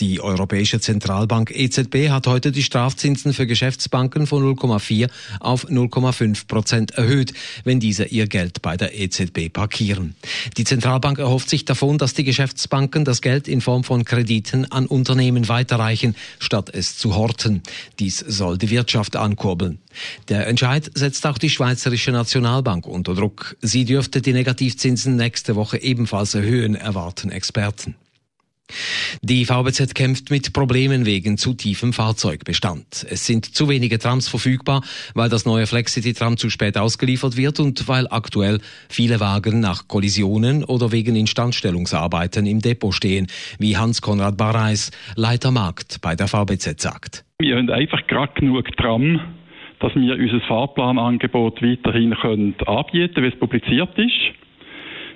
Die Europäische Zentralbank EZB hat heute die Strafzinsen für Geschäftsbanken von 0,4 auf 0,5 Prozent erhöht, wenn diese ihr Geld bei der EZB parkieren. Die Zentralbank erhofft sich davon, dass die Geschäftsbanken das Geld in Form von Krediten an Unternehmen weiterreichen, statt es zu horten. Dies soll die Wirtschaft ankurbeln. Der Entscheid setzt auch die Schweizerische Nationalbank unter Druck. Sie dürfte die Negativzinsen nächste Woche ebenfalls erhöhen, erwarten Experten. Die VBZ kämpft mit Problemen wegen zu tiefem Fahrzeugbestand. Es sind zu wenige Trams verfügbar, weil das neue Flexity-Tram zu spät ausgeliefert wird und weil aktuell viele Wagen nach Kollisionen oder wegen Instandstellungsarbeiten im Depot stehen, wie Hans-Konrad Barreis, Leiter Markt bei der VBZ sagt. Wir haben einfach gerade genug Tram, dass wir unser Fahrplanangebot weiterhin können anbieten können, wie es publiziert ist.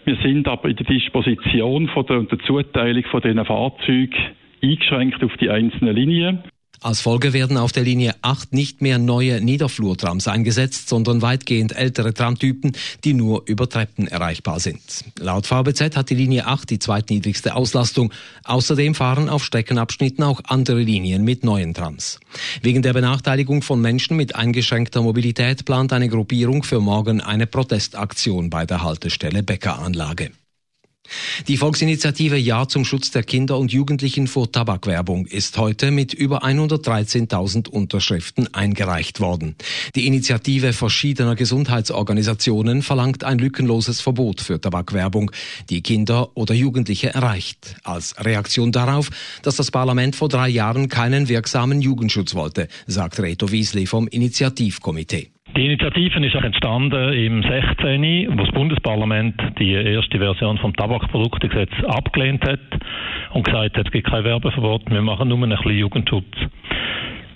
Wir sind aber in der Disposition von der, und der Zuteilung von diesen Fahrzeugen eingeschränkt auf die einzelnen Linien. Als Folge werden auf der Linie 8 nicht mehr neue Niederflurtrams eingesetzt, sondern weitgehend ältere Tramtypen, die nur über Treppen erreichbar sind. Laut VBZ hat die Linie 8 die zweitniedrigste Auslastung. Außerdem fahren auf Streckenabschnitten auch andere Linien mit neuen Trams. Wegen der Benachteiligung von Menschen mit eingeschränkter Mobilität plant eine Gruppierung für morgen eine Protestaktion bei der Haltestelle Bäckeranlage. Die Volksinitiative Ja zum Schutz der Kinder und Jugendlichen vor Tabakwerbung ist heute mit über 113.000 Unterschriften eingereicht worden. Die Initiative verschiedener Gesundheitsorganisationen verlangt ein lückenloses Verbot für Tabakwerbung, die Kinder oder Jugendliche erreicht. Als Reaktion darauf, dass das Parlament vor drei Jahren keinen wirksamen Jugendschutz wollte, sagt Reto Wiesli vom Initiativkomitee. Die Initiative ist auch entstanden im 16., wo das Bundesparlament die erste Version vom Tabakproduktegesetz abgelehnt hat und gesagt hat, es gibt kein Werbeverbot, wir machen nur ein bisschen Jugendschutz.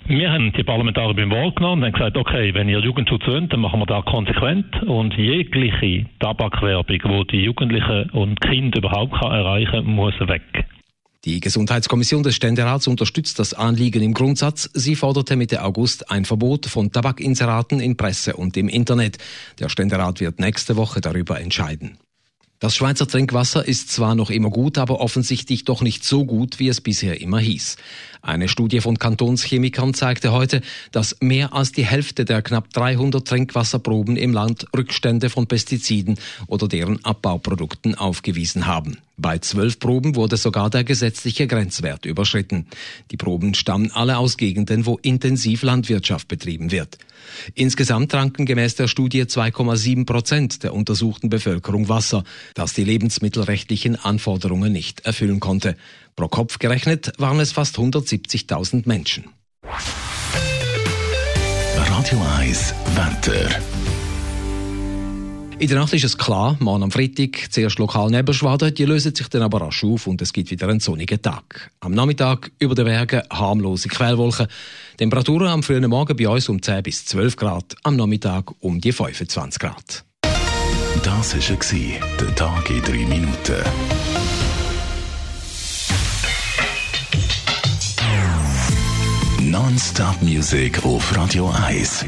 Wir haben die Parlamentarier beim Wort genommen und haben gesagt, okay, wenn ihr Jugendschutz wollt, dann machen wir da konsequent und jegliche Tabakwerbung, die die Jugendlichen und Kinder überhaupt erreichen kann, muss weg. Die Gesundheitskommission des Ständerats unterstützt das Anliegen im Grundsatz. Sie forderte Mitte August ein Verbot von Tabakinseraten in Presse und im Internet. Der Ständerat wird nächste Woche darüber entscheiden. Das Schweizer Trinkwasser ist zwar noch immer gut, aber offensichtlich doch nicht so gut, wie es bisher immer hieß. Eine Studie von Kantonschemikern zeigte heute, dass mehr als die Hälfte der knapp 300 Trinkwasserproben im Land Rückstände von Pestiziden oder deren Abbauprodukten aufgewiesen haben. Bei zwölf Proben wurde sogar der gesetzliche Grenzwert überschritten. Die Proben stammen alle aus Gegenden, wo intensiv Landwirtschaft betrieben wird. Insgesamt tranken gemäß der Studie 2,7 Prozent der untersuchten Bevölkerung Wasser, das die lebensmittelrechtlichen Anforderungen nicht erfüllen konnte. Pro Kopf gerechnet waren es fast 170.000 Menschen. Radio 1 Wetter. In der Nacht ist es klar, morgen am Freitag zuerst lokal Nebelschwaden, die lösen sich dann aber rasch auf und es gibt wieder einen sonnigen Tag. Am Nachmittag über den Bergen harmlose Quellwolken. Temperaturen am frühen Morgen bei uns um 10 bis 12 Grad, am Nachmittag um die 25 Grad. Das war der Tag in drei Minuten. Non-Stop-Musik auf Radio 1.